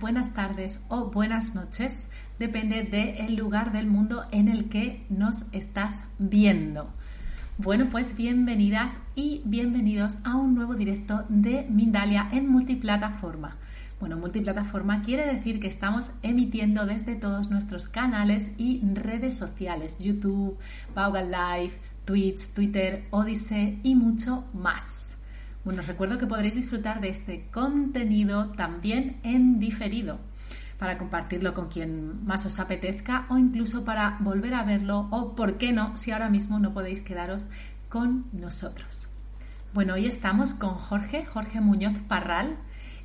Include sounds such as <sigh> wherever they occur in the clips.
buenas tardes o buenas noches, depende del lugar del mundo en el que nos estás viendo. Bueno, pues bienvenidas y bienvenidos a un nuevo directo de Mindalia en multiplataforma. Bueno, multiplataforma quiere decir que estamos emitiendo desde todos nuestros canales y redes sociales, YouTube, Paugal Live, Twitch, Twitter, Odyssey y mucho más. Bueno, os recuerdo que podréis disfrutar de este contenido también en diferido para compartirlo con quien más os apetezca o incluso para volver a verlo o, por qué no, si ahora mismo no podéis quedaros con nosotros. Bueno, hoy estamos con Jorge, Jorge Muñoz Parral,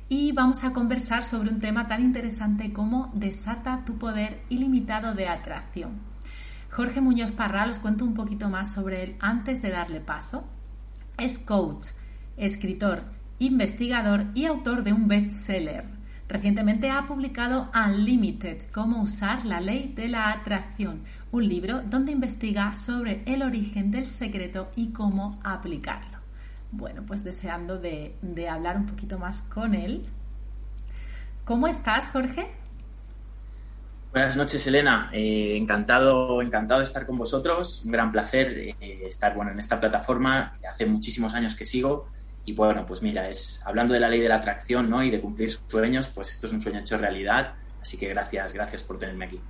y vamos a conversar sobre un tema tan interesante como Desata tu poder ilimitado de atracción. Jorge Muñoz Parral, os cuento un poquito más sobre él antes de darle paso. Es coach, escritor, investigador y autor de un bestseller. Recientemente ha publicado Unlimited, cómo usar la ley de la atracción, un libro donde investiga sobre el origen del secreto y cómo aplicarlo. Bueno, pues deseando de, hablar un poquito más con él. ¿Cómo estás, Jorge? Buenas noches, Elena. Eh, encantado, encantado de estar con vosotros. Un gran placer eh, estar bueno, en esta plataforma. Hace muchísimos años que sigo y bueno, pues mira, es hablando de la ley de la atracción ¿no? y de cumplir sueños, pues esto es un sueño hecho realidad. Así que gracias, gracias por tenerme aquí.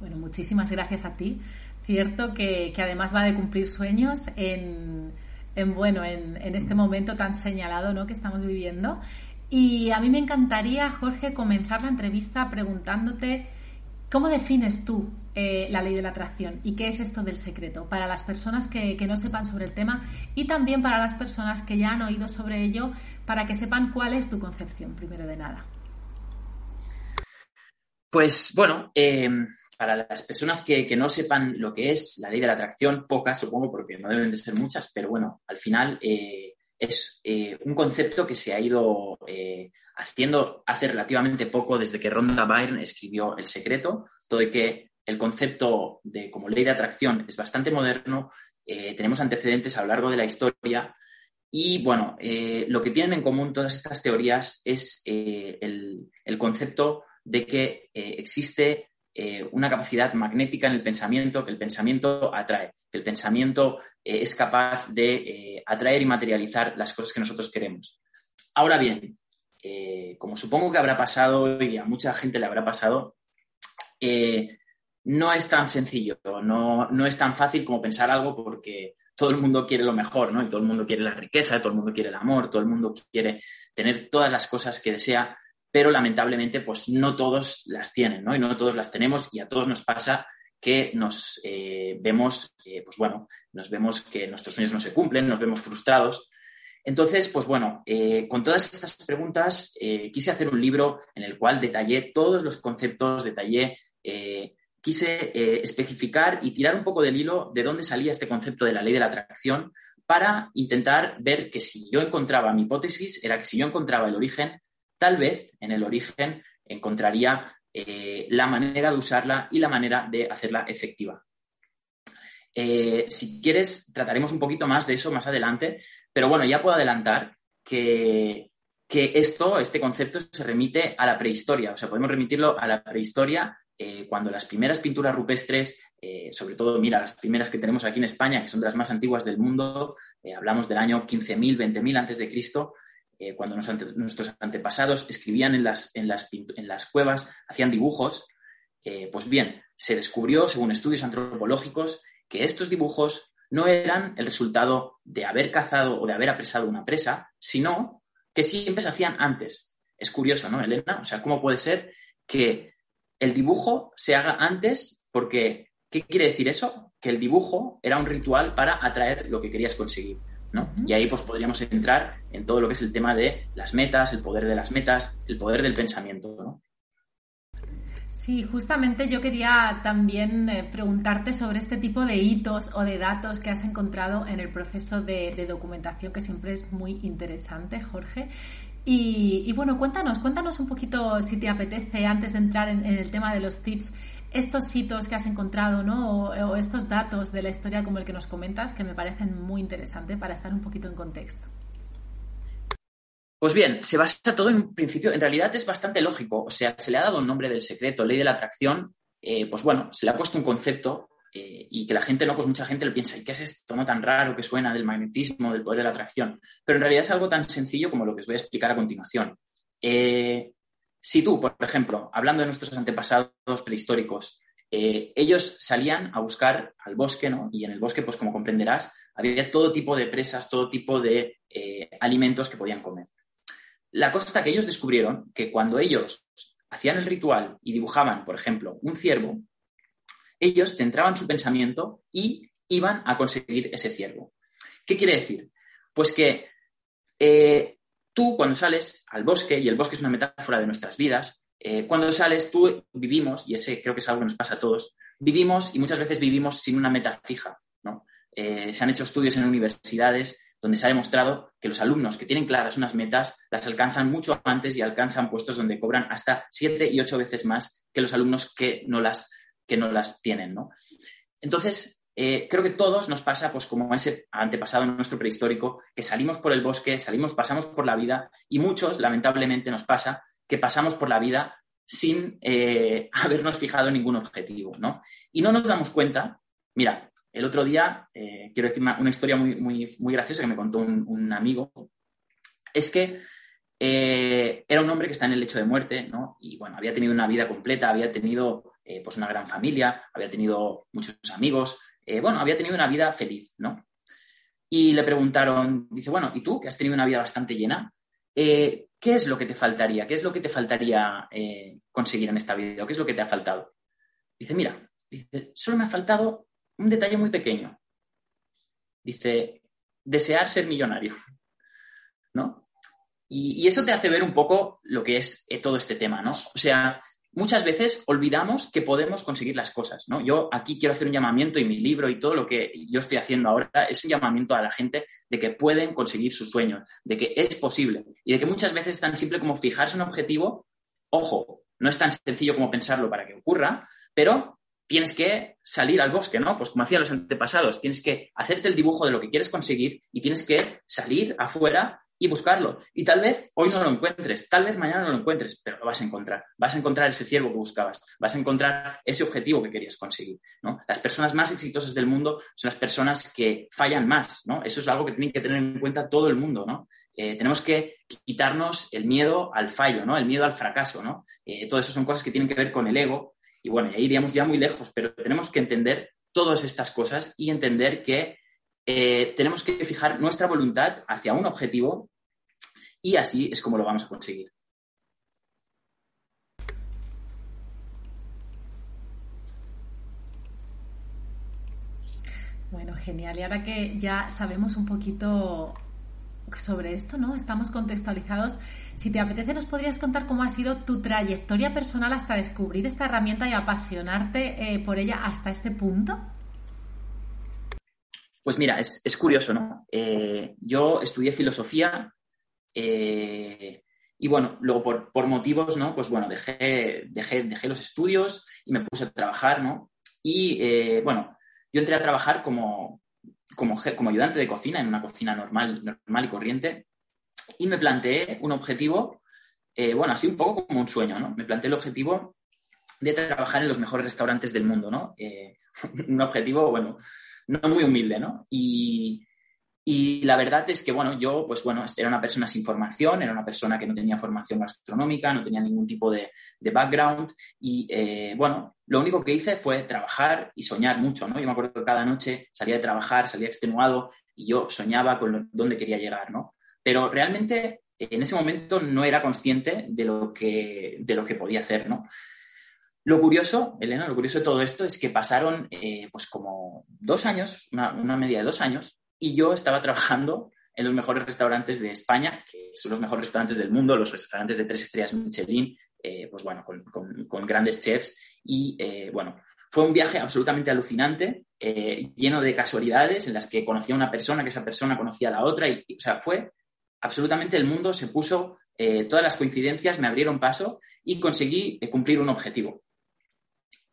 Bueno, muchísimas gracias a ti. Cierto que, además va de cumplir sueños en, bueno, en, en, este momento tan señalado ¿no? que estamos viviendo. Y a mí me encantaría, Jorge, comenzar la entrevista preguntándote cómo defines tú eh, la ley de la atracción y qué es esto del secreto para las personas que, no sepan sobre el tema y también para las personas que ya han oído sobre ello para que sepan cuál es tu concepción, primero de nada. Pues bueno, em, para las personas que, no sepan lo que es la ley de la atracción, pocas supongo, porque no deben de ser muchas, pero bueno, al final eh, es eh, un concepto que se ha ido haciendo hace relativamente poco desde que Rhonda Byrne escribió El secreto, todo de que el concepto de como ley de atracción es bastante moderno, eh, tenemos antecedentes a lo largo de la historia y bueno, eh, lo que tienen en común todas estas teorías es eh, el, concepto de que existe una capacidad magnética en el pensamiento, que el pensamiento atrae, que el pensamiento es capaz de atraer y materializar las cosas que nosotros queremos. Ahora bien, como supongo que habrá pasado y a mucha gente le habrá pasado, no es tan sencillo, no, no, es tan fácil como pensar algo porque todo el mundo quiere lo mejor, ¿no? Y todo el mundo quiere la riqueza, todo el mundo quiere el amor, todo el mundo quiere tener todas las cosas que desea, pero lamentablemente pues no todos las tienen, ¿no? Y no todos las tenemos y a todos nos pasa que nos eh, vemos, eh, pues bueno, nos vemos que nuestros sueños no se cumplen, nos vemos frustrados. Entonces, pues bueno, eh, con todas estas preguntas quise hacer un libro en el cual detallé todos los conceptos, detallé quise eh, especificar y tirar un poco del hilo de dónde salía este concepto de la ley de la atracción para intentar ver que si yo encontraba mi hipótesis, era que si yo encontraba el origen, tal vez en el origen encontraría eh, la manera de usarla y la manera de hacerla efectiva. Eh, si quieres, trataremos un poquito más de eso más adelante, pero bueno, ya puedo adelantar que, que esto, este concepto, se remite a la prehistoria, o sea, podemos remitirlo a la prehistoria eh, cuando las primeras pinturas rupestres, eh, sobre todo, mira, las primeras que tenemos aquí en España, que son de las más antiguas del mundo, eh, hablamos del año 15.000, 20.000 antes de Cristo, cuando nuestros antepasados escribían en las, en las, en las cuevas, hacían dibujos, pues bien, se descubrió, según estudios antropológicos, que estos dibujos no eran el resultado de haber cazado o de haber apresado una presa, sino que siempre se hacían antes. Es curioso, ¿no, Elena? O sea, ¿cómo puede ser que el dibujo se haga antes porque, ¿qué quiere decir eso? Que el dibujo era un ritual para atraer lo que querías conseguir. ¿no? Y ahí pues podríamos entrar en todo lo que es el tema de las metas, el poder de las metas, el poder del pensamiento. ¿no? Sí, justamente yo quería también eh, preguntarte sobre este tipo de hitos o de datos que has encontrado en el proceso de, documentación, que siempre es muy interesante, Jorge. Y, bueno, cuéntanos, cuéntanos un poquito, si te apetece, antes de entrar en, el tema de los tips, estos hitos que has encontrado, ¿no? O, estos datos de la historia como el que nos comentas, que me parecen muy interesantes para estar un poquito en contexto. Pues bien, se basa todo en principio, en realidad es bastante lógico, o sea, se le ha dado un nombre del secreto, ley de la atracción, eh, pues bueno, se le ha puesto un concepto eh, y que la gente no, pues mucha gente lo piensa, ¿y qué es esto tan raro que suena del magnetismo, del poder de la atracción? Pero en realidad es algo tan sencillo como lo que os voy a explicar a continuación. Eh, si tú, por ejemplo, hablando de nuestros antepasados prehistóricos, ellos salían a buscar al bosque, ¿no? Y en el bosque, pues como comprenderás, había todo tipo de presas, todo tipo de alimentos que podían comer. La cosa está que ellos descubrieron que cuando ellos hacían el ritual y dibujaban, por ejemplo, un ciervo, ellos centraban su pensamiento y iban a conseguir ese ciervo. ¿Qué quiere decir? Pues que eh, tú cuando sales al bosque, y el bosque es una metáfora de nuestras vidas, eh, cuando sales tú vivimos, y ese creo que es algo que nos pasa a todos, vivimos y muchas veces vivimos sin una meta fija. ¿no? Eh, se han hecho estudios en universidades donde se ha demostrado que los alumnos que tienen claras unas metas las alcanzan mucho antes y alcanzan puestos donde cobran hasta siete y ocho veces más que los alumnos que no las, que no las tienen. ¿no? Entonces, eh, creo que todos nos pasa, pues como ese antepasado nuestro prehistórico, que salimos por el bosque, salimos, pasamos por la vida y muchos, lamentablemente, nos pasa que pasamos por la vida sin eh, <laughs> habernos fijado en ningún objetivo, ¿no? Y no nos damos cuenta, mira, el otro día, eh, quiero decir una, historia muy, muy, muy, graciosa que me contó un, amigo, es que era un hombre que está en el lecho de muerte, ¿no? Y bueno, había tenido una vida completa, había tenido eh, pues una gran familia, había tenido muchos amigos, bueno, había tenido una vida feliz, ¿no? Y le preguntaron, dice, bueno, ¿y tú que has tenido una vida bastante llena? ¿Qué es lo que te faltaría? ¿Qué es lo que te faltaría conseguir en esta vida? qué es lo que te ha faltado? Dice, mira, solo me ha faltado un detalle muy pequeño. Dice, desear ser millonario. ¿No? Y, eso te hace ver un poco lo que es eh, todo este tema, ¿no? O sea, muchas veces olvidamos que podemos conseguir las cosas, ¿no? Yo aquí quiero hacer un llamamiento y mi libro y todo lo que yo estoy haciendo ahora es un llamamiento a la gente de que pueden conseguir sus sueños, de que es posible y de que muchas veces es tan simple como fijarse un objetivo, ojo, no es tan sencillo como pensarlo para que ocurra, pero tienes que salir al bosque, ¿no? Pues como hacían los antepasados, tienes que hacerte el dibujo de lo que quieres conseguir y tienes que salir afuera y buscarlo. Y tal vez hoy no lo encuentres, tal vez mañana no lo encuentres, pero lo vas a encontrar. Vas a encontrar ese ciervo que buscabas, vas a encontrar ese objetivo que querías conseguir, ¿no? Las personas más exitosas del mundo son las personas que fallan más, ¿no? Eso es algo que tiene que tener en cuenta todo el mundo, ¿no? Eh, tenemos que quitarnos el miedo al fallo, ¿no? El miedo al fracaso, ¿no? Eh, todo eso son cosas que tienen que ver con el ego y bueno, ahí iríamos ya muy lejos, pero tenemos que entender todas estas cosas y entender que eh, tenemos que fijar nuestra voluntad hacia un objetivo y así es como lo vamos a conseguir. Bueno, genial. Y ahora que ya sabemos un poquito sobre esto, ¿no? Estamos contextualizados. Si te apetece, nos podrías contar cómo ha sido tu trayectoria personal hasta descubrir esta herramienta y apasionarte eh, por ella hasta este punto. Pues mira, es, curioso, ¿no? Eh, yo estudié filosofía eh, y bueno, luego por, motivos, ¿no? Pues bueno, dejé, dejé, dejé los estudios y me puse a trabajar, ¿no? Y bueno, yo entré a trabajar como, como, ayudante de cocina, en una cocina normal, normal y corriente, y me planteé un objetivo, eh, bueno, así un poco como un sueño, ¿no? Me planteé el objetivo de trabajar en los mejores restaurantes del mundo, ¿no? Eh, <laughs> un objetivo, bueno, no muy humilde, ¿no? Y, y la verdad es que, bueno, yo, pues bueno, era una persona sin formación, era una persona que no tenía formación gastronómica, no tenía ningún tipo de, background y, eh, bueno, lo único que hice fue trabajar y soñar mucho, ¿no? Yo me acuerdo que cada noche salía de trabajar, salía extenuado y yo soñaba con dónde quería llegar, ¿no? Pero realmente en ese momento no era consciente de lo que, de lo que podía hacer, ¿no? Lo curioso, Elena, lo curioso de todo esto es que pasaron eh, pues como dos años, una, media de dos años, y yo estaba trabajando en los mejores restaurantes de España, que son los mejores restaurantes del mundo, los restaurantes de tres estrellas Michelin, eh, pues bueno, con, grandes chefs. Y eh, bueno, fue un viaje absolutamente alucinante, lleno de casualidades en las que conocía a una persona, que esa persona conocía a la otra, y, o sea, fue absolutamente el mundo se puso, todas las coincidencias me abrieron paso y conseguí cumplir un objetivo.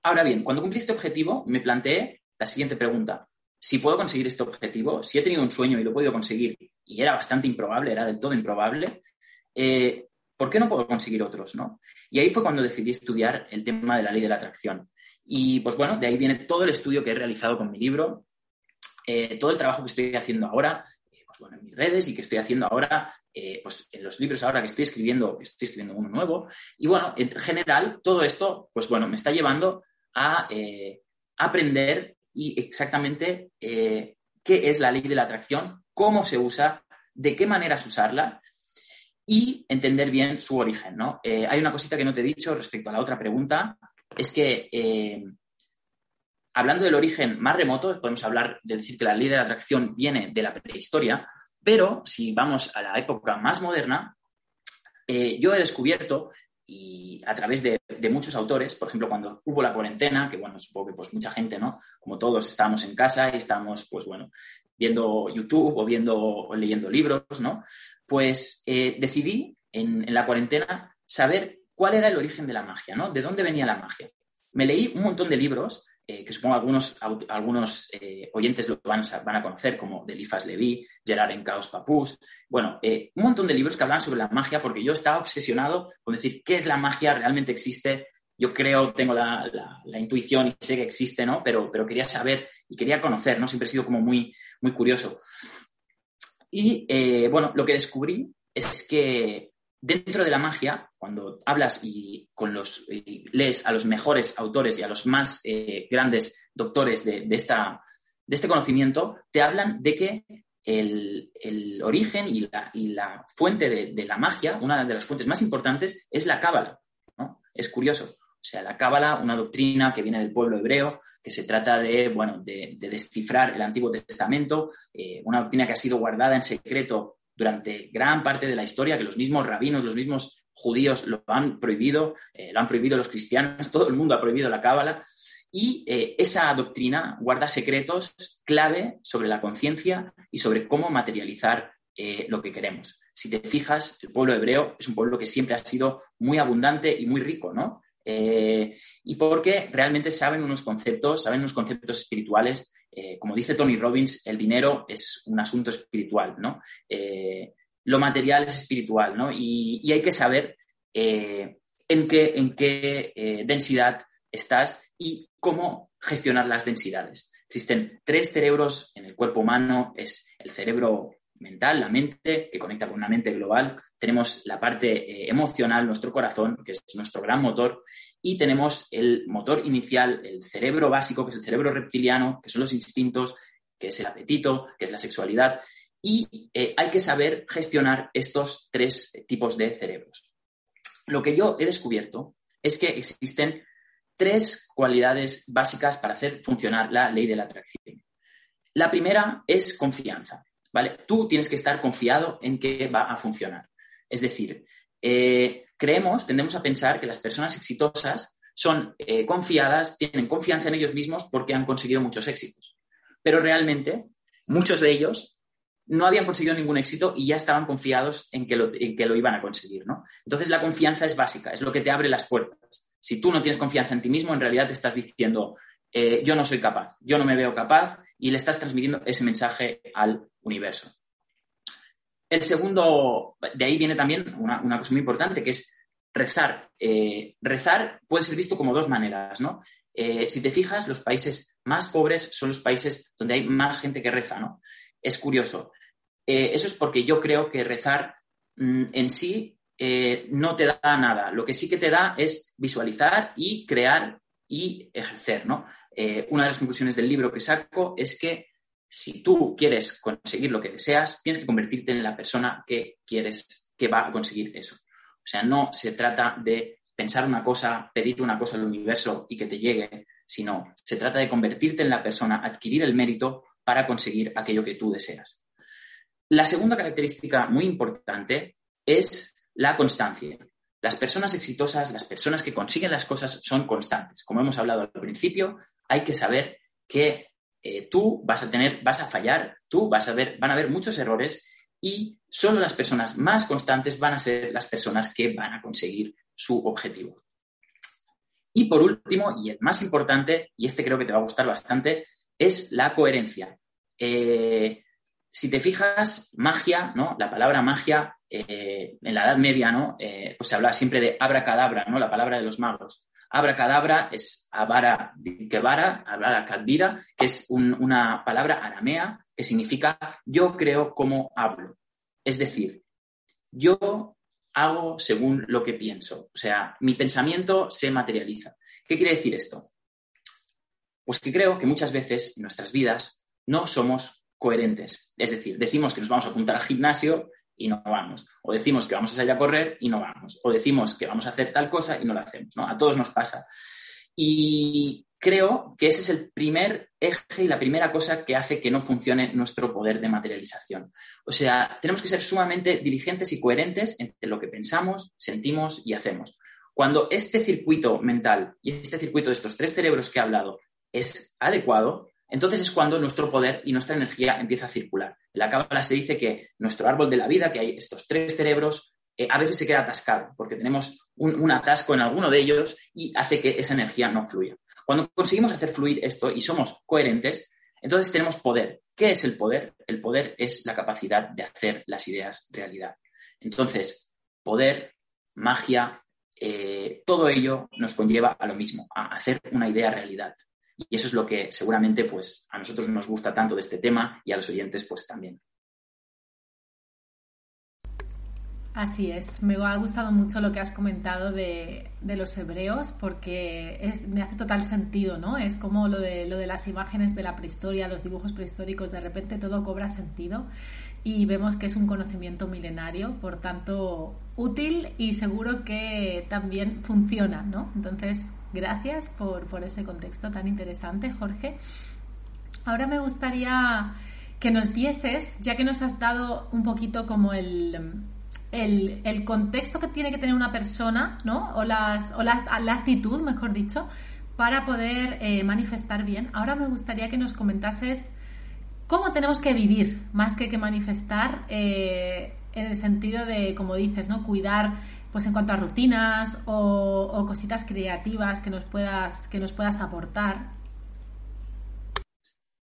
Ahora bien, cuando cumplí este objetivo, me planteé la siguiente pregunta si puedo conseguir este objetivo, si he tenido un sueño y lo he podido conseguir y era bastante improbable, era del todo improbable, eh, ¿por qué no puedo conseguir otros? ¿no? Y ahí fue cuando decidí estudiar el tema de la ley de la atracción. Y pues bueno, de ahí viene todo el estudio que he realizado con mi libro, eh, todo el trabajo que estoy haciendo ahora, eh, pues bueno, en mis redes y que estoy haciendo ahora, pues en los libros ahora que estoy escribiendo, que estoy escribiendo uno nuevo. Y bueno, en general, todo esto, pues bueno, me está llevando a aprender y exactamente qué es la ley de la atracción, cómo se usa, de qué maneras usarla y entender bien su origen. ¿no? Eh, hay una cosita que no te he dicho respecto a la otra pregunta, es que eh, hablando del origen más remoto, podemos hablar de decir que la ley de la atracción viene de la prehistoria, pero si vamos a la época más moderna, eh, yo he descubierto y a través de, muchos autores, por ejemplo, cuando hubo la cuarentena, que bueno, supongo que pues mucha gente, ¿no? Como todos estábamos en casa y estábamos, pues bueno, viendo YouTube o viendo o leyendo libros, ¿no? Pues eh, decidí en, la cuarentena saber cuál era el origen de la magia, ¿no? De dónde venía la magia. Me leí un montón de libros eh, que supongo algunos, algunos eh, oyentes lo van a, van a, conocer, como de Elifas Leví, Gerard Encaus Papus. Bueno, un montón de libros que hablan sobre la magia, porque yo estaba obsesionado con decir qué es la magia, realmente existe, yo creo, tengo la, intuición y sé que existe, ¿no? Pero, pero quería saber y quería conocer, ¿no? Siempre he sido como muy, muy curioso. Y eh, bueno, lo que descubrí es que dentro de la magia, cuando hablas y, con los, lees a los mejores autores y a los más eh, grandes doctores de, esta, de este conocimiento, te hablan de que el, origen y la, y la fuente de, de, la magia, una de las fuentes más importantes, es la cábala. ¿no? Es curioso. O sea, la Cábala, una doctrina que viene del pueblo hebreo, que se trata de, bueno, de, descifrar el Antiguo Testamento, eh, una doctrina que ha sido guardada en secreto durante gran parte de la historia, que los mismos rabinos, los mismos judíos lo han prohibido, eh, lo han prohibido los cristianos, todo el mundo ha prohibido la Cábala. Y eh, esa doctrina guarda secretos clave sobre la conciencia y sobre cómo materializar lo que queremos. Si te fijas, el pueblo hebreo es un pueblo que siempre ha sido muy abundante y muy rico, ¿no? Eh, y porque realmente saben unos conceptos, saben unos conceptos espirituales. Eh, como dice Tony Robbins, el dinero es un asunto espiritual, ¿no? Eh, lo material es espiritual, ¿no? Y, hay que saber en qué, en qué densidad estás y cómo gestionar las densidades. Existen tres cerebros en el cuerpo humano, es el cerebro mental, la mente, que conecta con una mente global. Tenemos la parte eh, emocional, nuestro corazón, que es nuestro gran motor. Y tenemos el motor inicial, el cerebro básico, que es el cerebro reptiliano, que son los instintos, que es el apetito, que es la sexualidad. Y eh, hay que saber gestionar estos tres tipos de cerebros. Lo que yo he descubierto es que existen tres cualidades básicas para hacer funcionar la ley de la atracción. La primera es confianza. Tú tienes que estar confiado en que va a funcionar. Es decir, eh, creemos, tendemos a pensar que las personas exitosas son eh, confiadas, tienen confianza en ellos mismos porque han conseguido muchos éxitos. Pero realmente, muchos de ellos no habían conseguido ningún éxito y ya estaban confiados en que lo, que lo iban a conseguir, ¿no? Entonces, la confianza es básica, es lo que te abre las puertas. Si tú no tienes confianza en ti mismo, en realidad te estás diciendo, eh, yo no soy capaz, yo no me veo capaz y le estás transmitiendo ese mensaje al universo. El segundo, de ahí viene también una, cosa muy importante, que es rezar. Eh, rezar puede ser visto como dos maneras, ¿no? Eh, si te fijas, los países más pobres son los países donde hay más gente que reza, ¿no? Es curioso. eso es porque yo creo que rezar mm, en sí no te da nada. Lo que sí que te da es visualizar y crear y ejercer, ¿no? Eh, una de las conclusiones del libro que saco es que si tú quieres conseguir lo que deseas, tienes que convertirte en la persona que quieres, que va a conseguir eso. O sea, no se trata de pensar una cosa, pedir una cosa al universo y que te llegue, sino se trata de convertirte en la persona, adquirir el mérito para conseguir aquello que tú deseas. La segunda característica muy importante es la constancia. Las personas exitosas, las personas que consiguen las cosas son constantes. Como hemos hablado al principio, hay que saber que eh, tú vas a tener, vas a fallar, tú vas a ver, van a haber muchos errores y solo las personas más constantes van a ser las personas que van a conseguir su objetivo. Y por último, y el más importante, y este creo que te va a gustar bastante, es la coherencia. Eh, si te fijas, magia, ¿no? La palabra magia eh, en la Edad Media, ¿no? Pues se hablaba siempre de abracadabra, ¿no? La palabra de los magos. Abracadabra es avara dikevara, avara kadvira, que es una palabra aramea que significa yo creo como hablo. Es decir, yo hago según lo que pienso. O sea, mi pensamiento se materializa. ¿Qué quiere decir esto? Pues que creo que muchas veces en nuestras vidas no somos coherentes. Es decir, decimos que nos vamos a apuntar al gimnasio y no vamos. O decimos que vamos a salir a correr y no vamos. O decimos que vamos a hacer tal cosa y no la hacemos. ¿no? A todos nos pasa. Y creo que ese es el primer eje y la primera cosa que hace que no funcione nuestro poder de materialización. O sea, tenemos que ser sumamente diligentes y coherentes entre lo que pensamos, sentimos y hacemos. Cuando este circuito mental y este circuito de estos tres cerebros que he hablado es adecuado, entonces es cuando nuestro poder y nuestra energía empieza a circular. En la cábala se dice que nuestro árbol de la vida, que hay estos tres cerebros, eh, a veces se queda atascado porque tenemos un, atasco en alguno de ellos y hace que esa energía no fluya. Cuando conseguimos hacer fluir esto y somos coherentes, entonces tenemos poder. ¿Qué es el poder? El poder es la capacidad de hacer las ideas realidad. Entonces, poder, magia, eh, todo ello nos conlleva a lo mismo, a hacer una idea realidad. Y eso es lo que seguramente pues, a nosotros nos gusta tanto de este tema y a los oyentes pues también. Así es, me ha gustado mucho lo que has comentado de, los hebreos porque me hace total sentido, ¿no? Es como lo de, lo de las imágenes de la prehistoria, los dibujos prehistóricos, de repente todo cobra sentido y vemos que es un conocimiento milenario, por tanto útil y seguro que también funciona, ¿no? Entonces, gracias por, por ese contexto tan interesante, Jorge. Ahora me gustaría que nos dieses, ya que nos has dado un poquito como el el, contexto que tiene que tener una persona, ¿no? O, las, o la, actitud, mejor dicho, para poder eh, manifestar bien. Ahora me gustaría que nos comentases cómo tenemos que vivir, más que que manifestar, eh, en el sentido de, como dices, ¿no? Cuidar, pues en cuanto a rutinas o, cositas creativas que nos puedas, que nos puedas aportar.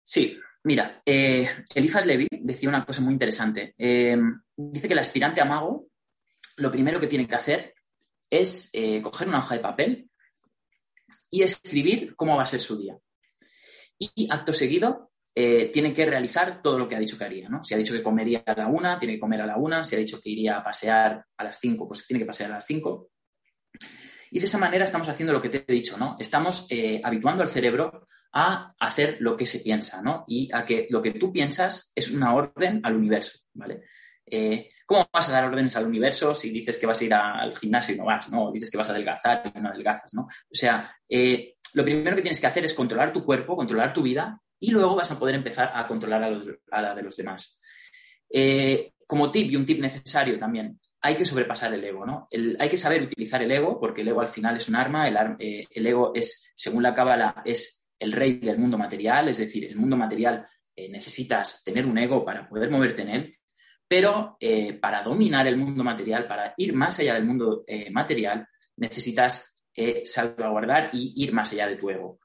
Sí, mira, eh, Elifas Levi decía una cosa muy interesante dice que el aspirante a mago lo primero que tiene que hacer es eh, coger una hoja de papel y escribir cómo va a ser su día. Y acto seguido eh, tiene que realizar todo lo que ha dicho que haría. ¿no? Si ha dicho que comería a la una, tiene que comer a la una. Si ha dicho que iría a pasear a las cinco, pues tiene que pasear a las cinco. Y de esa manera estamos haciendo lo que te he dicho, ¿no? Estamos eh, habituando al cerebro a hacer lo que se piensa, ¿no? Y a que lo que tú piensas es una orden al universo, ¿vale? Eh, ¿Cómo vas a dar órdenes al universo si dices que vas a ir al gimnasio y no vas, ¿no? O dices que vas a adelgazar y no adelgazas, ¿no? O sea, eh, lo primero que tienes que hacer es controlar tu cuerpo, controlar tu vida y luego vas a poder empezar a controlar a, la de los demás. Eh, como tip y un tip necesario también, hay que sobrepasar el ego, ¿no? hay que saber utilizar el ego porque el ego al final es un arma, el, el ego es, según la cábala, es el rey del mundo material, es decir, el mundo material necesitas tener un ego para poder moverte en él pero eh, para dominar el mundo material, para ir más allá del mundo eh, material, necesitas eh, salvaguardar y ir más allá de tu ego.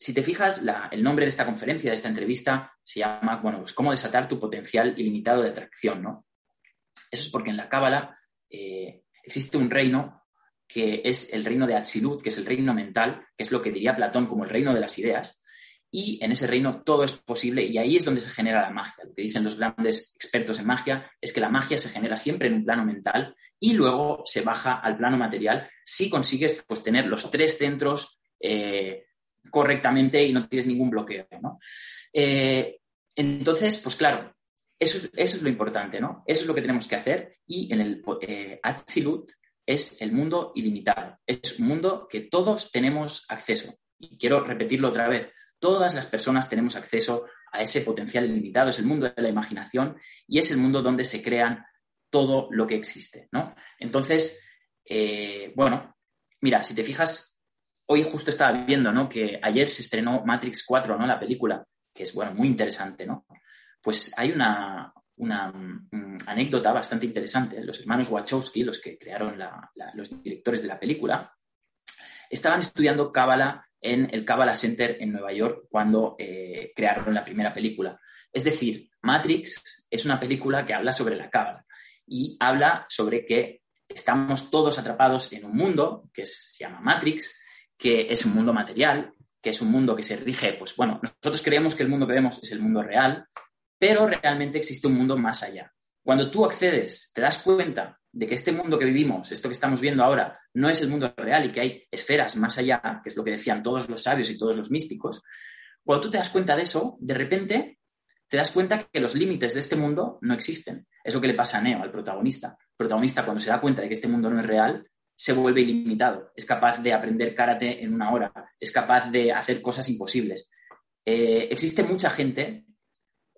si te fijas, el nombre de esta conferencia, de esta entrevista, se llama, bueno, pues cómo desatar tu potencial ilimitado de atracción, ¿no? Eso es porque en la Cábala existe un reino que es el reino de Atzilut, que es el reino mental, que es lo que diría Platón como el reino de las ideas, y en ese reino todo es posible y ahí es donde se genera la magia. Lo que dicen los grandes expertos en magia es que la magia se genera siempre en un plano mental y luego se baja al plano material si consigues pues, tener los tres centros eh, correctamente y no tienes ningún bloqueo. Eh, entonces, pues claro, eso, es lo importante, ¿no? Eso es lo que tenemos que hacer y en el eh, es el mundo ilimitado. Es un mundo que todos tenemos acceso. Y quiero repetirlo otra vez Todas las personas tenemos acceso a ese potencial ilimitado, es el mundo de la imaginación y es el mundo donde se crean todo lo que existe, ¿no? Entonces, eh, bueno, mira, si te fijas, hoy justo estaba viendo, ¿no? Que ayer se estrenó Matrix 4, ¿no? La película, que es, bueno, muy interesante, ¿no? Pues hay una, mm, anécdota bastante interesante. Los hermanos Wachowski, los que crearon los directores de la película, estaban estudiando Cábala en el Kabbalah Center en Nueva York cuando eh, crearon la primera película. Es decir, Matrix es una película que habla sobre la cábala y habla sobre que estamos todos atrapados en un mundo que se llama Matrix, que es un mundo material, que es un mundo que se rige, pues bueno, nosotros creemos que el mundo que vemos es el mundo real, pero realmente existe un mundo más allá. Cuando tú accedes, te das cuenta de que este mundo que vivimos, esto que estamos viendo ahora, no es el mundo real y que hay esferas más allá, que es lo que decían todos los sabios y todos los místicos, cuando tú te das cuenta de eso, de repente te das cuenta que los límites de este mundo no existen. Es lo que le pasa a Neo, al protagonista. El protagonista, cuando se da cuenta de que este mundo no es real, se vuelve ilimitado. Es capaz de aprender karate en una hora. Es capaz de hacer cosas imposibles. Eh, existe mucha gente,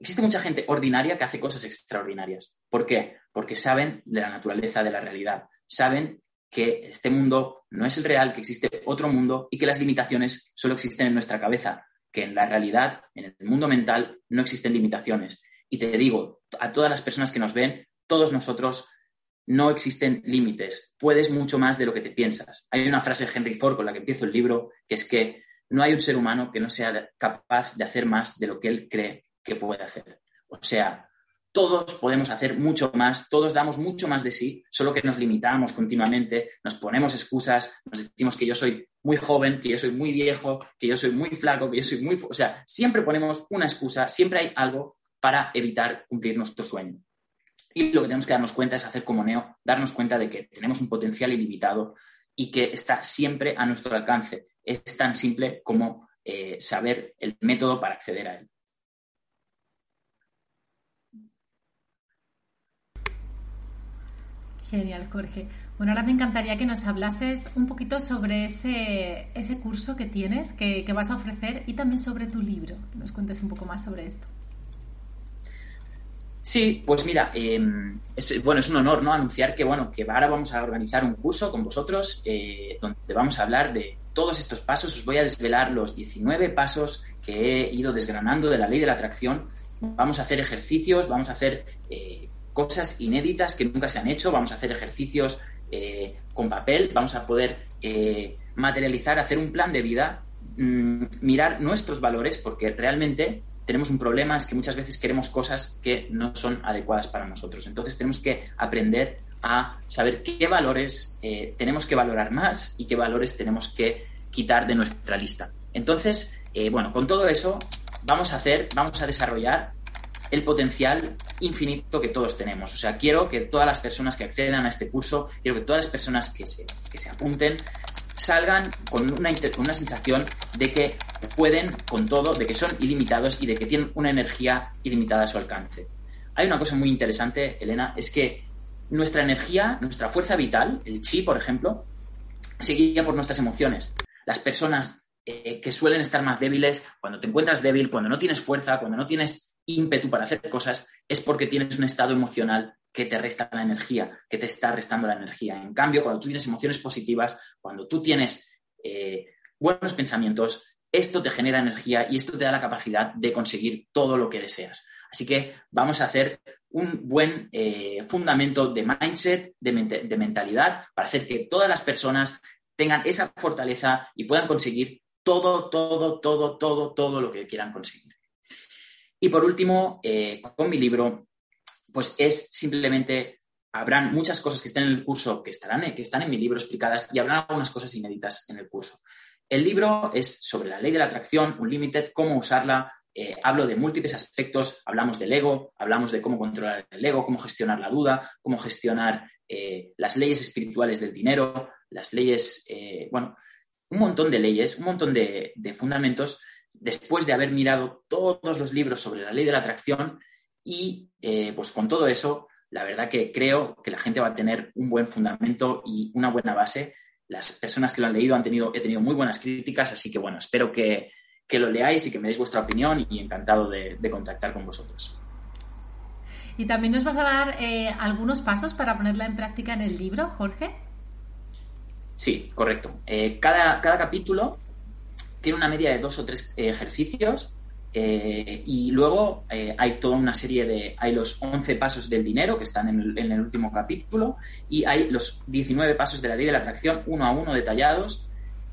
existe mucha gente ordinaria que hace cosas extraordinarias. ¿Por qué? Porque saben de la naturaleza de la realidad. Saben que este mundo no es el real, que existe otro mundo y que las limitaciones solo existen en nuestra cabeza que en la realidad, en el mundo mental, no existen limitaciones. Y te digo, a todas las personas que nos ven, todos nosotros, no existen límites. Puedes mucho más de lo que te piensas. Hay una frase de Henry Ford con la que empiezo el libro, que es que no hay un ser humano que no sea capaz de hacer más de lo que él cree que puede hacer. O sea, todos podemos hacer mucho más, todos damos mucho más de sí, solo que nos limitamos continuamente, nos ponemos excusas, nos decimos que yo soy muy joven, que yo soy muy viejo, que yo soy muy flaco, que yo soy muy... O sea, siempre ponemos una excusa, siempre hay algo para evitar cumplir nuestro sueño. Y lo que tenemos que darnos cuenta es hacer como Neo, darnos cuenta de que tenemos un potencial ilimitado y que está siempre a nuestro alcance. Es tan simple como eh, saber el método para acceder a él. Genial, Jorge. Bueno, ahora me encantaría que nos hablases un poquito sobre ese, ese curso que tienes, que, vas a ofrecer, y también sobre tu libro, que nos cuentes un poco más sobre esto. Sí, pues mira, em, es, bueno, es un honor ¿no? anunciar que, bueno, que ahora vamos a organizar un curso con vosotros eh, donde vamos a hablar de todos estos pasos. Os voy a desvelar los 19 pasos que he ido desgranando de la ley de la atracción. Vamos a hacer ejercicios, vamos a hacer eh, cosas inéditas que nunca se han hecho, vamos a hacer ejercicios eh, con papel, vamos a poder eh, materializar, hacer un plan de vida, mm, mirar nuestros valores, porque realmente tenemos un problema, es que muchas veces queremos cosas que no son adecuadas para nosotros. Entonces tenemos que aprender a saber qué valores eh, tenemos que valorar más y qué valores tenemos que quitar de nuestra lista. Entonces, bueno, con todo eso vamos a hacer, vamos a desarrollar el potencial infinito que todos tenemos. O sea, quiero que todas las personas que accedan a este curso, quiero que todas las personas que se, que se apunten, salgan con una, una sensación de que pueden con todo, de que son ilimitados y de que tienen una energía ilimitada a su alcance. Hay una cosa muy interesante, Elena, es que nuestra energía, nuestra fuerza vital, el chi, por ejemplo, se guía por nuestras emociones. Las personas eh, que suelen estar más débiles, cuando te encuentras débil, cuando no tienes fuerza, cuando no tienes ímpetu para hacer cosas, es porque tienes un estado emocional que te resta la energía, que te está restando la energía. En cambio, cuando tú tienes emociones positivas, cuando tú tienes eh, buenos pensamientos, esto te genera energía y esto te da la capacidad de conseguir todo lo que deseas. Así que vamos a hacer un buen eh, fundamento de mindset, de, de mentalidad, para hacer que todas las personas tengan esa fortaleza y puedan conseguir todo, todo, todo, todo, todo lo que quieran conseguir. Y por último, eh, con mi libro, pues es simplemente, habrán muchas cosas que estén en el curso que, estarán, que están en mi libro explicadas y habrán algunas cosas inéditas en el curso. El libro es sobre la ley de la atracción, un limited, cómo usarla. Eh, hablo de múltiples aspectos, hablamos del ego, hablamos de cómo controlar el ego, cómo gestionar la duda, cómo gestionar eh, las leyes espirituales del dinero, las leyes, bueno, un montón de leyes, un montón de fundamentos después de haber mirado todos los libros sobre la ley de la atracción y eh, pues con todo eso, la verdad que creo que la gente va a tener un buen fundamento y una buena base. Las personas que lo han leído han tenido, he tenido muy buenas críticas, así que bueno, espero que, lo leáis y que me deis vuestra opinión y encantado de, contactar con vosotros. Y también nos vas a dar eh, algunos pasos para ponerla en práctica en el libro, Jorge. Sí, correcto. Eh, cada, cada capítulo tiene una media de dos o tres eh, ejercicios eh, y luego eh, hay toda una serie de, hay los 11 pasos del dinero que están en el, último capítulo y hay los 19 pasos de la ley de la atracción uno a uno detallados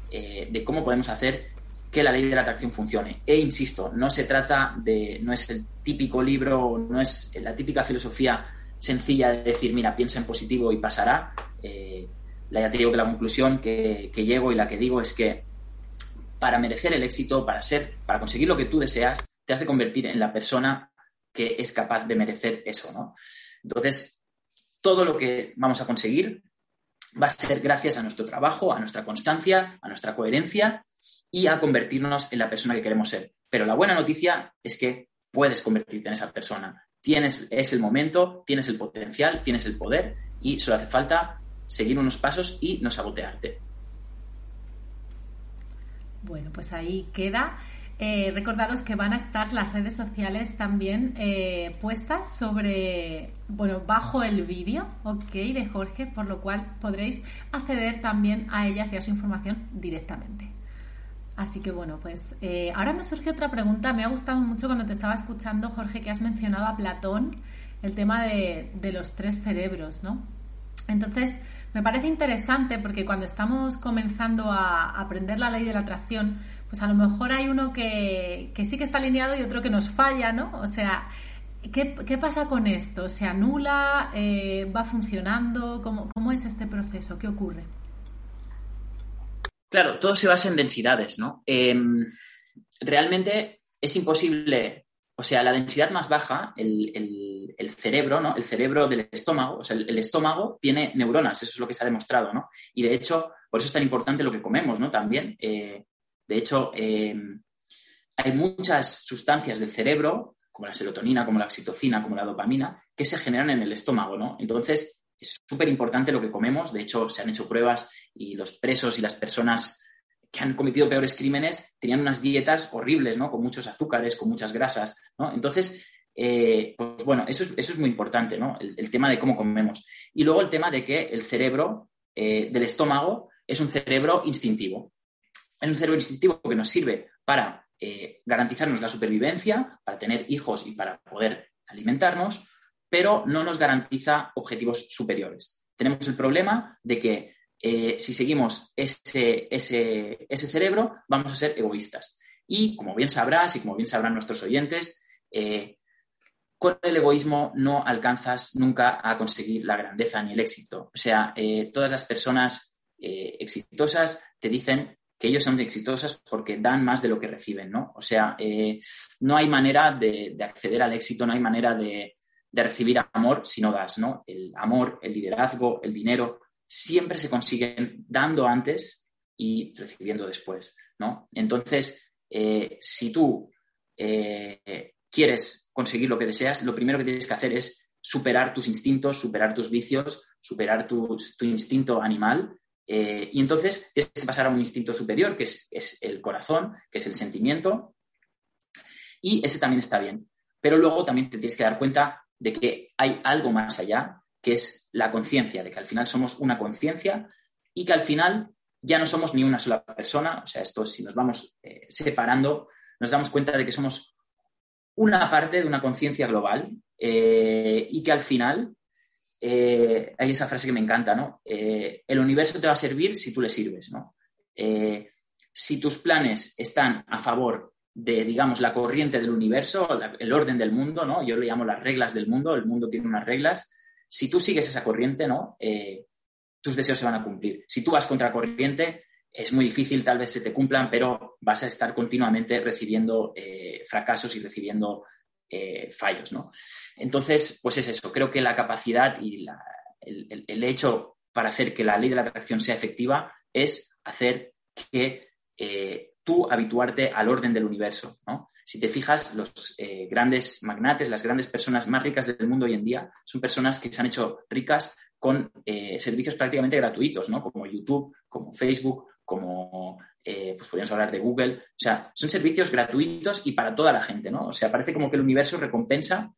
de cómo podemos hacer que la ley de la atracción funcione. E insisto, no se trata de, no es el típico libro, no es la típica filosofía sencilla de decir, mira, piensa en positivo y pasará. Eh, ya te digo que la conclusión que, llego y la que digo es que para merecer el éxito, para ser, para conseguir lo que tú deseas, te has de convertir en la persona que es capaz de merecer eso, ¿no? Entonces, todo lo que vamos a conseguir va a ser gracias a nuestro trabajo, a nuestra constancia, a nuestra coherencia y a convertirnos en la persona que queremos ser. Pero la buena noticia es que puedes convertirte en esa persona. Tienes, es el momento, tienes el potencial, tienes el poder y solo hace falta seguir unos pasos y no sabotearte. Bueno, pues ahí queda. Eh, recordaros que van a estar las redes sociales también eh, puestas sobre, bueno, bajo el vídeo, ok, de Jorge, por lo cual podréis acceder también a ellas y a su información directamente. Así que bueno, pues eh, ahora me surge otra pregunta. Me ha gustado mucho cuando te estaba escuchando, Jorge, que has mencionado a Platón, el tema de, de los tres cerebros, ¿no? Entonces, me parece interesante porque cuando estamos comenzando a aprender la ley de la atracción, pues a lo mejor hay uno que, sí que está alineado y otro que nos falla, ¿no? O sea, ¿qué, pasa con esto? ¿Se anula? Eh, ¿Va funcionando? ¿Cómo, ¿Cómo es este proceso? ¿Qué ocurre? Claro, todo se basa en densidades, ¿no? Em, realmente es imposible, o sea, la densidad más baja, el, cerebro, ¿no? El cerebro del estómago, o sea, el, estómago tiene neuronas, eso es lo que se ha demostrado, ¿no? Y de hecho, por eso es tan importante lo que comemos, ¿no? También, eh, de hecho, em, hay muchas sustancias del cerebro, como la serotonina, como la oxitocina, como la dopamina, que se generan en el estómago, ¿no? Entonces, es súper importante lo que comemos. De hecho, se han hecho pruebas y los presos y las personas han cometido peores crímenes tenían unas dietas horribles, ¿no? Con muchos azúcares, con muchas grasas, ¿no? Entonces, eh, pues bueno, eso es, eso es, muy importante, ¿no? El, tema de cómo comemos. Y luego el tema de que el cerebro eh, del estómago es un cerebro instintivo es un cerebro instintivo que nos sirve para eh, garantizarnos la supervivencia, para tener hijos y para poder alimentarnos, pero no nos garantiza objetivos superiores. Tenemos el problema de que eh, si seguimos ese, ese, cerebro, vamos a ser egoístas. Y como bien sabrás y como bien sabrán nuestros oyentes, eh, con el egoísmo no alcanzas nunca a conseguir la grandeza ni el éxito. O sea, todas las personas exitosas te dicen que ellos son exitosos porque dan más de lo que reciben, ¿no? O sea, eh, no hay manera de, acceder al éxito, no hay manera de, recibir amor si no das, ¿no? El amor, el liderazgo, el dinero, siempre se consiguen dando antes y recibiendo después, ¿no? Entonces, eh, si tú eh, quieres conseguir lo que deseas, lo primero que tienes que hacer es superar tus instintos, superar tus vicios, superar tu instinto animal eh, y entonces tienes que pasar a un instinto superior, que es, el corazón, que es el sentimiento, y ese también está bien. Pero luego también te tienes que dar cuenta de que hay algo más allá, que es la conciencia, de que al final somos una conciencia y que al final ya no somos ni una sola persona, o sea, esto si nos vamos eh, separando, nos damos cuenta de que somos una parte de una conciencia global eh, y que al final eh, hay esa frase que me encanta, ¿no? El universo te va a servir si tú le sirves, ¿no? Si tus planes están a favor de, digamos, la corriente del universo, el orden del mundo, ¿no? Yo lo llamo las reglas del mundo, el mundo tiene unas reglas. Si tú sigues esa corriente, ¿no? tus deseos se van a cumplir. Si tú vas contra corriente, es muy difícil, tal vez se te cumplan, pero vas a estar continuamente recibiendo fracasos y recibiendo eh, fallos, ¿no? Entonces, pues es eso, creo que la capacidad y el, hecho para hacer que la ley de la atracción sea efectiva es hacer que eh, tú habituarte al orden del universo, ¿no? Si te fijas, los eh, grandes magnates, las grandes personas más ricas del mundo hoy en día son personas que se han hecho ricas con servicios prácticamente gratuitos, ¿no? Como YouTube, como Facebook, como eh, pues podríamos hablar de Google. O sea, son servicios gratuitos y para toda la gente, ¿no? O sea, parece como que el universo recompensa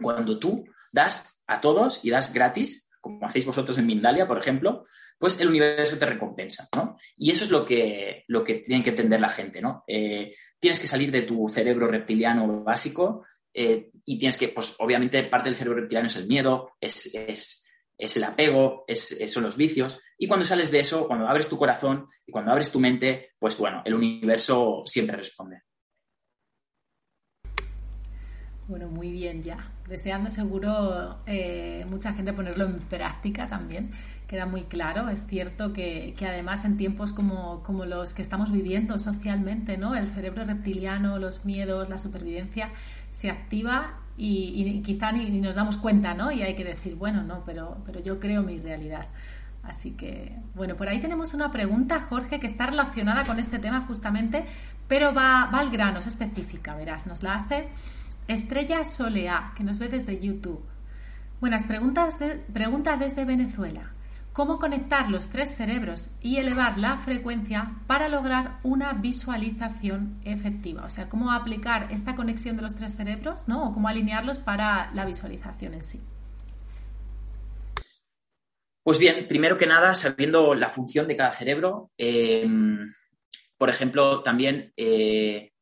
cuando tú das a todos y das gratis, como hacéis vosotros en Mindalia, por ejemplo, pues el universo te recompensa, ¿no? Y eso es lo que, lo que tiene que entender la gente, ¿no? Eh, tienes que salir de tu cerebro reptiliano básico eh, y tienes que, pues obviamente parte del cerebro reptiliano es el miedo, es, es el apego, es, son los vicios. Y cuando sales de eso, cuando abres tu corazón y cuando abres tu mente, pues bueno, el universo siempre responde. Bueno, muy bien ya. Deseando seguro eh, mucha gente ponerlo en práctica también. Queda muy claro. Es cierto que, además en tiempos como, como, los que estamos viviendo socialmente, ¿no? El cerebro reptiliano, los miedos, la supervivencia se activa y, quizá ni, nos damos cuenta, ¿no? Y hay que decir, bueno, no, pero, pero yo creo mi realidad. Así que, bueno, por ahí tenemos una pregunta, Jorge, que está relacionada con este tema justamente, pero va, va al grano, es específica, verás, nos la hace Estrella Solea, que nos ve desde YouTube. Buenas preguntas de, pregunta desde Venezuela. ¿Cómo conectar los tres cerebros y elevar la frecuencia para lograr una visualización efectiva? O sea, cómo aplicar esta conexión de los tres cerebros, ¿no? O cómo alinearlos para la visualización en sí. Pues bien, primero que nada, sabiendo la función de cada cerebro, eh, por ejemplo, también eh,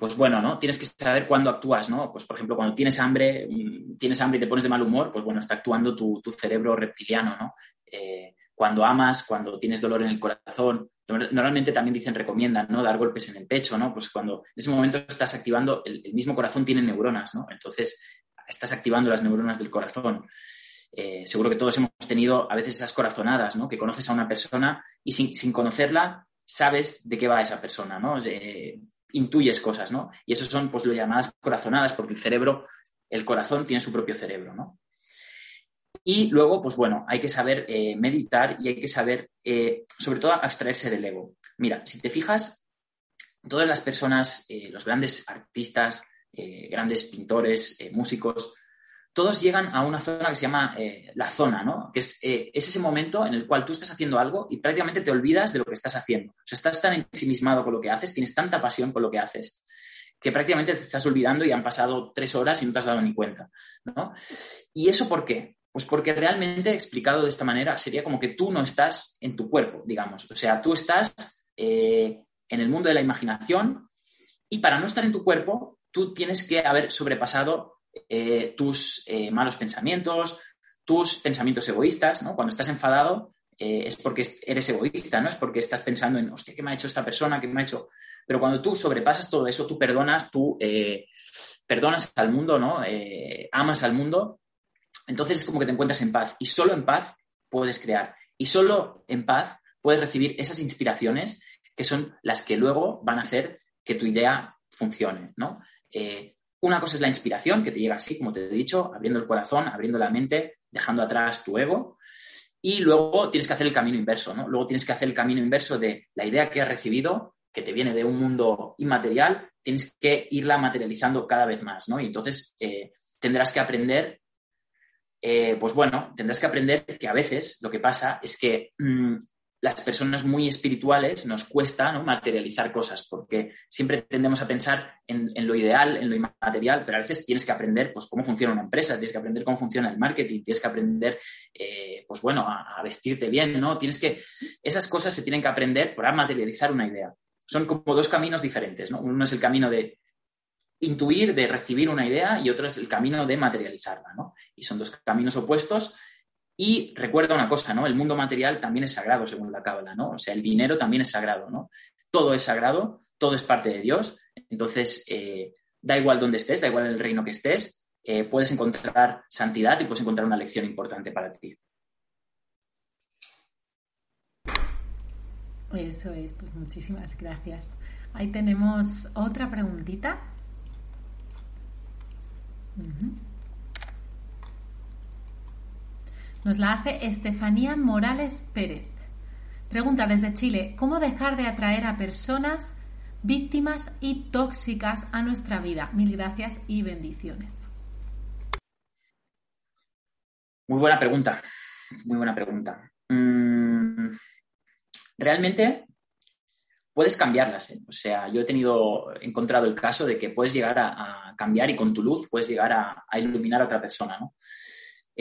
pues bueno, ¿no? Tienes que saber cuándo actúas, ¿no? Pues por ejemplo, cuando tienes hambre, mm, tienes hambre y te pones de mal humor, pues bueno, está actuando tu, cerebro reptiliano, ¿no? Eh, cuando amas, cuando tienes dolor en el corazón, normalmente también dicen, recomiendan, ¿no? Dar golpes en el pecho, ¿no? Pues cuando en ese momento estás activando, el, mismo corazón tiene neuronas, ¿no? Entonces, estás activando las neuronas del corazón. Eh, seguro que todos hemos tenido a veces esas corazonadas, ¿no? Que conoces a una persona y sin, conocerla sabes de qué va esa persona, ¿no? Intuyes cosas, ¿no? Y eso son, pues, lo llamadas corazonadas, porque el cerebro, el corazón tiene su propio cerebro, ¿no? Y luego, pues bueno, hay que saber eh, meditar y hay que saber, eh, sobre todo, abstraerse del ego. Mira, si te fijas, todas las personas, eh, los grandes artistas, grandes pintores, músicos, todos llegan a una zona que se llama eh, la zona, ¿no? Que eh, es, ese momento en el cual tú estás haciendo algo y prácticamente te olvidas de lo que estás haciendo. O sea, estás tan ensimismado con lo que haces, tienes tanta pasión con lo que haces, que prácticamente te estás olvidando y han pasado tres horas y no te has dado ni cuenta, ¿no? ¿Y eso por qué? Pues porque realmente, explicado de esta manera, sería como que tú no estás en tu cuerpo, digamos. O sea, tú estás eh, en el mundo de la imaginación y para no estar en tu cuerpo, tú tienes que haber sobrepasado eh, tus eh, malos pensamientos, tus pensamientos egoístas, ¿no? Cuando estás enfadado eh, es porque eres egoísta, ¿no? Es porque estás pensando en, hostia, ¿qué me ha hecho esta persona? ¿Qué me ha hecho? Pero cuando tú sobrepasas todo eso, tú perdonas, tú perdonas al mundo, ¿no? amas al mundo, entonces es como que te encuentras en paz y solo en paz puedes crear y solo en paz puedes recibir esas inspiraciones que son las que luego van a hacer que tu idea funcione, ¿no? Una cosa es la inspiración, que te llega así, como te he dicho, abriendo el corazón, abriendo la mente, dejando atrás tu ego. Y luego tienes que hacer el camino inverso, ¿no? Luego tienes que hacer el camino inverso de la idea que has recibido, que te viene de un mundo inmaterial, tienes que irla materializando cada vez más, ¿no? Y entonces eh, tendrás que aprender, eh, pues bueno, tendrás que aprender que a veces lo que pasa es que mm, las personas muy espirituales nos cuesta materializar cosas, porque siempre tendemos a pensar en, lo ideal, en lo inmaterial, pero a veces tienes que aprender pues, cómo funciona una empresa, tienes que aprender cómo funciona el marketing, tienes que aprender, eh, pues bueno, a, vestirte bien, ¿no? Tienes que, esas cosas se tienen que aprender para materializar una idea. Son como dos caminos diferentes, ¿no? Uno es el camino de intuir, de recibir una idea y otro es el camino de materializarla, ¿no? Y son dos caminos opuestos y recuerda una cosa, ¿no? El mundo material también es sagrado, según la Cábala, ¿no? O sea, el dinero también es sagrado, ¿no? Todo es sagrado, todo es parte de Dios. Entonces, eh, da igual dónde estés, da igual el reino que estés, eh, puedes encontrar santidad y puedes encontrar una lección importante para ti. Eso es, pues muchísimas gracias. Ahí tenemos otra preguntita. Nos la hace Estefanía Morales Pérez. Pregunta desde Chile, ¿cómo dejar de atraer a personas víctimas y tóxicas a nuestra vida? Mil gracias y bendiciones. Muy buena pregunta, muy buena pregunta. Mm, realmente puedes cambiarlas. ¿eh? O sea, yo he tenido, encontrado el caso de que puedes llegar a, cambiar y con tu luz puedes llegar a, a iluminar a otra persona, ¿no?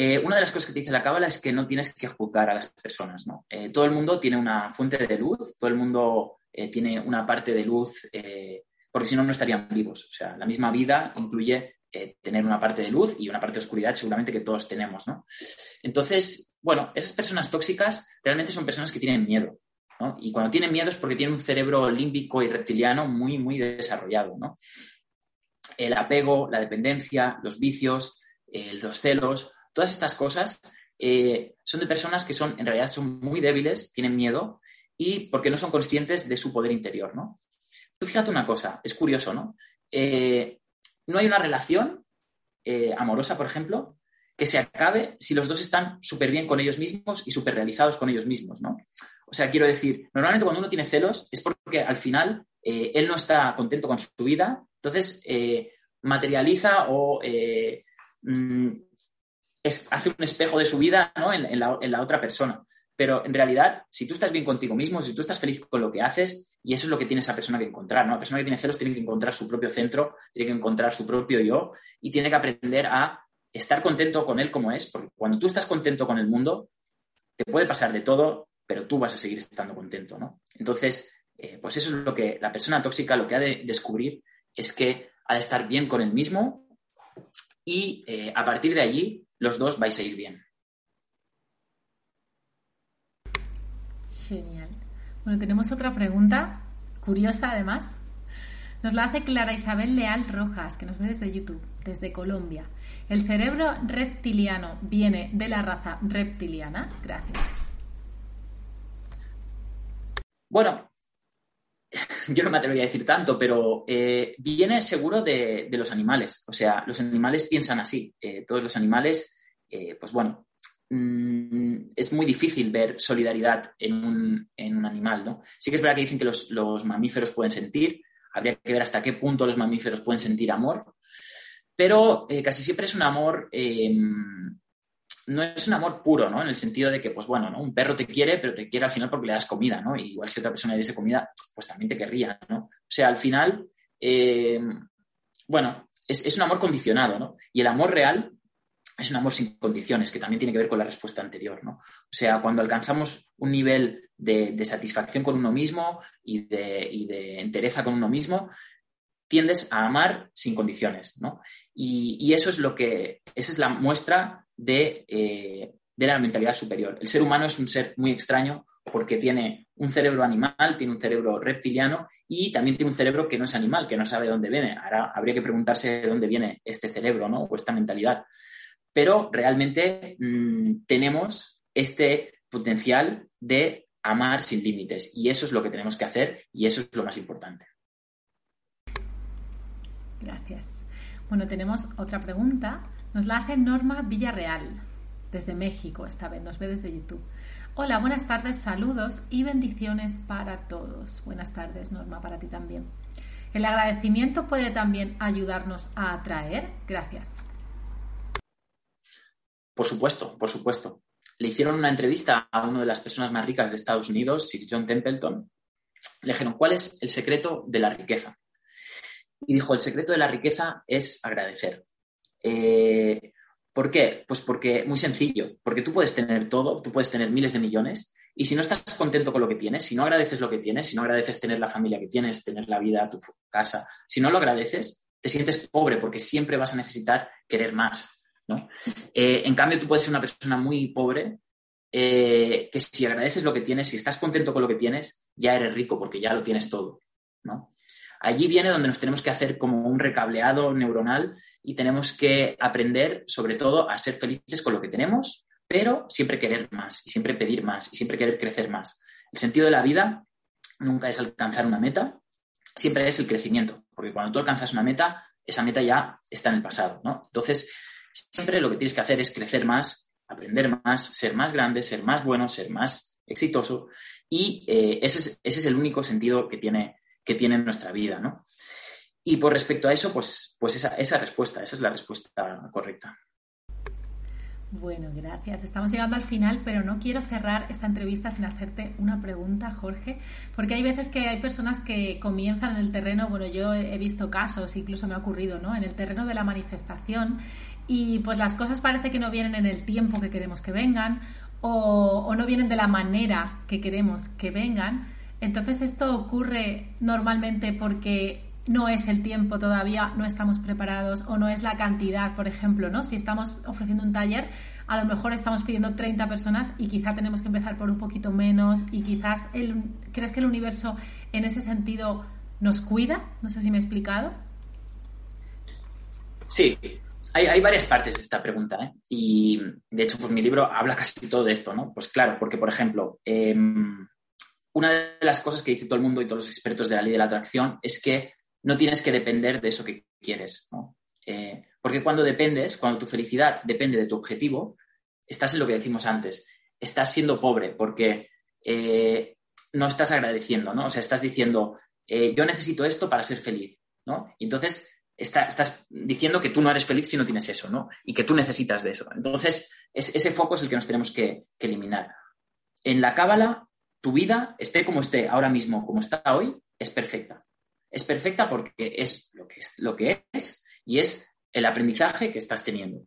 Eh, una de las cosas que te dice la cábala es que no tienes que juzgar a las personas. Eh, todo el mundo tiene una fuente de luz, todo el mundo eh, tiene una parte de luz, porque si no, no estarían vivos. O sea, la misma vida incluye tener una parte de luz y una parte de oscuridad, seguramente que todos tenemos. Entonces, bueno, esas personas tóxicas realmente son personas que tienen miedo. Y cuando tienen miedo es porque tienen un cerebro límbico y reptiliano muy, muy desarrollado. ¿no? El apego, la dependencia, los vicios, los celos, todas estas cosas eh, son de personas que son, en realidad, son muy débiles, tienen miedo y porque no son conscientes de su poder interior, ¿no? Tú fíjate una cosa, es curioso, ¿no? Eh, no hay una relación amorosa, por ejemplo, que se acabe si los dos están súper bien con ellos mismos y súper realizados con ellos mismos, ¿no? O sea, quiero decir, normalmente cuando uno tiene celos es porque al final él no está contento con su vida, entonces materializa o mm, hace un espejo de su vida en, la, otra persona. Pero en realidad, si tú estás bien contigo mismo, si tú estás feliz con lo que haces, y eso es lo que tiene esa persona que encontrar, ¿no? La persona que tiene celos tiene que encontrar su propio centro, tiene que encontrar su propio yo y tiene que aprender a estar contento con él como es, porque cuando tú estás contento con el mundo, te puede pasar de todo, pero tú vas a seguir estando contento, ¿no? Entonces, eh, pues eso es lo que la persona tóxica lo que ha de descubrir es que ha de estar bien con él mismo y eh, a partir de allí los dos vais a ir bien. Genial. Bueno, tenemos otra pregunta, curiosa además. Nos la hace Clara Isabel Leal Rojas, que nos ve desde YouTube, desde Colombia. ¿El cerebro reptiliano viene de la raza reptiliana? Gracias. Bueno, <laughs> yo no me atrevería a decir tanto, pero eh, viene seguro de, los animales. O sea, los animales piensan así. Eh, todos los animales, eh, pues bueno, mm, es muy difícil ver solidaridad en un, animal, ¿no? Sí que es verdad que dicen que los, los, mamíferos pueden sentir, habría que ver hasta qué punto los mamíferos pueden sentir amor, pero casi siempre es un amor no es un amor puro, ¿no? En el sentido de que, pues bueno, ¿no? Un perro te quiere, pero te quiere al final porque le das comida, ¿no? Y igual si otra persona le diese comida, pues también te querría, ¿no? O sea, al final, eh, bueno, es, un amor condicionado, ¿no? Y el amor real es un amor sin condiciones, que también tiene que ver con la respuesta anterior, ¿no? O sea, cuando alcanzamos un nivel de, satisfacción con uno mismo y de, y de entereza con uno mismo, tiendes a amar sin condiciones, ¿no? Y, y, eso es lo que, esa es la muestra eh, de, la mentalidad superior. El ser humano es un ser muy extraño porque tiene un cerebro animal, tiene un cerebro reptiliano y también tiene un cerebro que no es animal, que no sabe de dónde viene. Ahora habría que preguntarse de dónde viene este cerebro ¿no? o esta mentalidad. Pero realmente mm, tenemos este potencial de amar sin límites y eso es lo que tenemos que hacer y eso es lo más importante. Gracias. Bueno, tenemos otra pregunta nos la hace Norma Villarreal, desde México, esta vez nos ve desde YouTube. Hola, buenas tardes, saludos y bendiciones para todos. Buenas tardes, Norma, para ti también. ¿El agradecimiento puede también ayudarnos a atraer? Gracias. Por supuesto, por supuesto. Le hicieron una entrevista a una de las personas más ricas de Estados Unidos, Sir John Templeton. Le dijeron, ¿cuál es el secreto de la riqueza? Y dijo, el secreto de la riqueza es agradecer. Eh, ¿Por qué? Pues porque, muy sencillo, porque tú puedes tener todo, tú puedes tener miles de millones, y si no estás contento con lo que tienes, si no agradeces lo que tienes, si no agradeces tener la familia que tienes, tener la vida, tu casa, si no lo agradeces, te sientes pobre porque siempre vas a necesitar querer más. ¿no? Eh, en cambio, tú puedes ser una persona muy pobre eh, que si agradeces lo que tienes, si estás contento con lo que tienes, ya eres rico porque ya lo tienes todo. ¿no? Allí viene donde nos tenemos que hacer como un recableado neuronal y tenemos que aprender, sobre todo, a ser felices con lo que tenemos, pero siempre querer más y siempre pedir más y siempre querer crecer más. El sentido de la vida nunca es alcanzar una meta, siempre es el crecimiento, porque cuando tú alcanzas una meta, esa meta ya está en el pasado, ¿no? Entonces, siempre lo que tienes que hacer es crecer más, aprender más, ser más grande, ser más bueno, ser más exitoso y eh, ese, es, el único sentido que tiene que tiene en nuestra vida, ¿no? Y por respecto a eso, pues, pues esa, esa respuesta, esa es la respuesta correcta. Bueno, gracias. Estamos llegando al final, pero no quiero cerrar esta entrevista sin hacerte una pregunta, Jorge, porque hay veces que hay personas que comienzan en el terreno, bueno, yo he visto casos, incluso me ha ocurrido, ¿no? En el terreno de la manifestación y pues las cosas parece que no vienen en el tiempo que queremos que vengan o no vienen de la manera que queremos que vengan entonces esto ocurre normalmente porque no es el tiempo todavía, no estamos preparados o no es la cantidad, por ejemplo, ¿no? Si estamos ofreciendo un taller, a lo mejor estamos pidiendo 30 personas y quizá tenemos que empezar por un poquito menos y quizás el, ¿crees que el universo en ese sentido nos cuida? No sé si me he explicado. Sí, hay, varias partes de esta pregunta, ¿eh? Y de hecho, pues mi libro habla casi todo de esto, ¿no? Pues claro, porque, por ejemplo, em, una de las cosas que dice todo el mundo y todos los expertos de la ley de la atracción es que no tienes que depender de eso que quieres. ¿no? Eh, porque cuando dependes, cuando tu felicidad depende de tu objetivo, estás en lo que decimos antes, estás siendo pobre porque eh, no estás agradeciendo, ¿no? O sea, estás diciendo, eh, yo necesito esto para ser feliz, ¿no? Y entonces estás diciendo que tú no eres feliz si no tienes eso, ¿no? Y que tú necesitas de eso. Entonces, ese foco es el que nos tenemos que, que eliminar. En la cábala, tu vida, esté como esté ahora mismo, como está hoy, es perfecta es perfecta porque es lo que es, lo que es y es el aprendizaje que estás teniendo.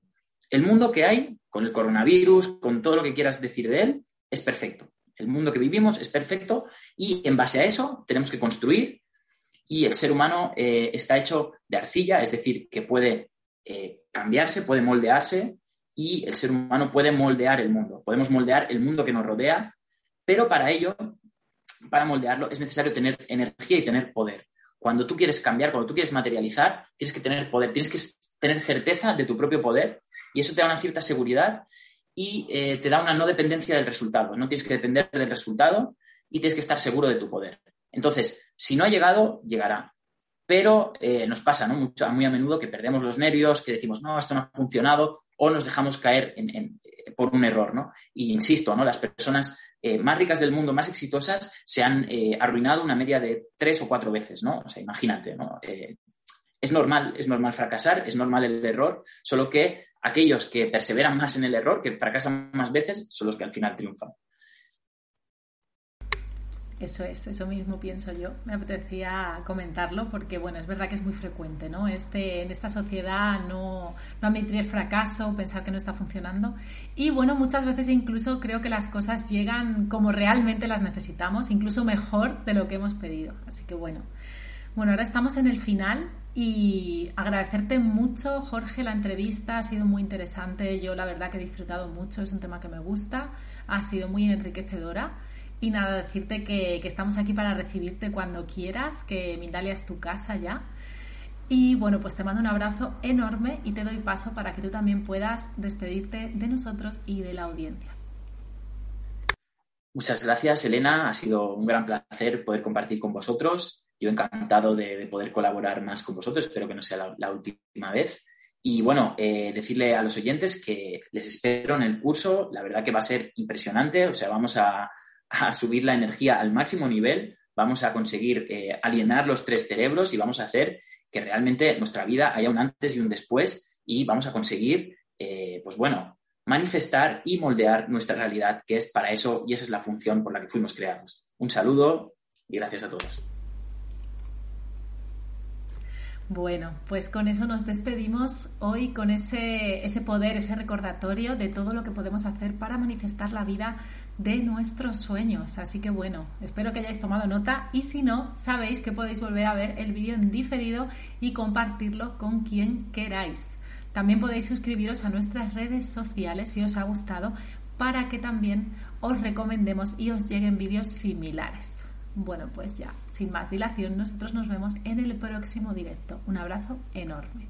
El mundo que hay, con el coronavirus, con todo lo que quieras decir de él, es perfecto. El mundo que vivimos es perfecto y en base a eso tenemos que construir y el ser humano eh, está hecho de arcilla, es decir, que puede eh, cambiarse, puede moldearse y el ser humano puede moldear el mundo. Podemos moldear el mundo que nos rodea, pero para ello, para moldearlo, es necesario tener energía y tener poder. Cuando tú quieres cambiar, cuando tú quieres materializar, tienes que tener poder, tienes que tener certeza de tu propio poder y eso te da una cierta seguridad y eh, te da una no dependencia del resultado. No tienes que depender del resultado y tienes que estar seguro de tu poder. Entonces, si no ha llegado, llegará. Pero eh, nos pasa ¿no? Mucho, muy a menudo que perdemos los nervios, que decimos, no, esto no ha funcionado, o nos dejamos caer en, por un error. ¿no? Y insisto, ¿no? las personas eh, más ricas del mundo, más exitosas, se han eh, arruinado una media de tres o cuatro veces, ¿no? O sea, imagínate, ¿no? Eh, es normal, es normal fracasar, es normal el error, solo que aquellos que perseveran más en el error, que fracasan más veces, son los que al final triunfan. Eso es, eso mismo pienso yo. Me apetecía comentarlo porque, bueno, es verdad que es muy frecuente, ¿no? Este, en esta sociedad no, no admitir el fracaso, pensar que no está funcionando. Y, bueno, muchas veces incluso creo que las cosas llegan como realmente las necesitamos, incluso mejor de lo que hemos pedido. Así que, bueno. Bueno, ahora estamos en el final y agradecerte mucho, Jorge, la entrevista. Ha sido muy interesante. Yo, la verdad, que he disfrutado mucho. Es un tema que me gusta. Ha sido muy enriquecedora. Y nada, decirte que, estamos aquí para recibirte cuando quieras, que Mindalia es tu casa ya. Y bueno, pues te mando un abrazo enorme y te doy paso para que tú también puedas despedirte de nosotros y de la audiencia. Muchas gracias, Elena. Ha sido un gran placer poder compartir con vosotros. Yo encantado de, poder colaborar más con vosotros. Espero que no sea la, última vez. Y bueno, eh, decirle a los oyentes que les espero en el curso. La verdad que va a ser impresionante. O sea, vamos a, a subir la energía al máximo nivel, vamos a conseguir eh, alienar los tres cerebros y vamos a hacer que realmente nuestra vida haya un antes y un después y vamos a conseguir, eh, pues bueno, manifestar y moldear nuestra realidad, que es para eso y esa es la función por la que fuimos creados. Un saludo y gracias a todos. Bueno, pues con eso nos despedimos hoy con ese, poder, ese recordatorio de todo lo que podemos hacer para manifestar la vida de nuestros sueños. Así que bueno, espero que hayáis tomado nota y si no, sabéis que podéis volver a ver el vídeo en diferido y compartirlo con quien queráis. También podéis suscribiros a nuestras redes sociales si os ha gustado para que también os recomendemos y os lleguen vídeos similares. Bueno, pues ya, sin más dilación, nosotros nos vemos en el próximo directo. Un abrazo enorme.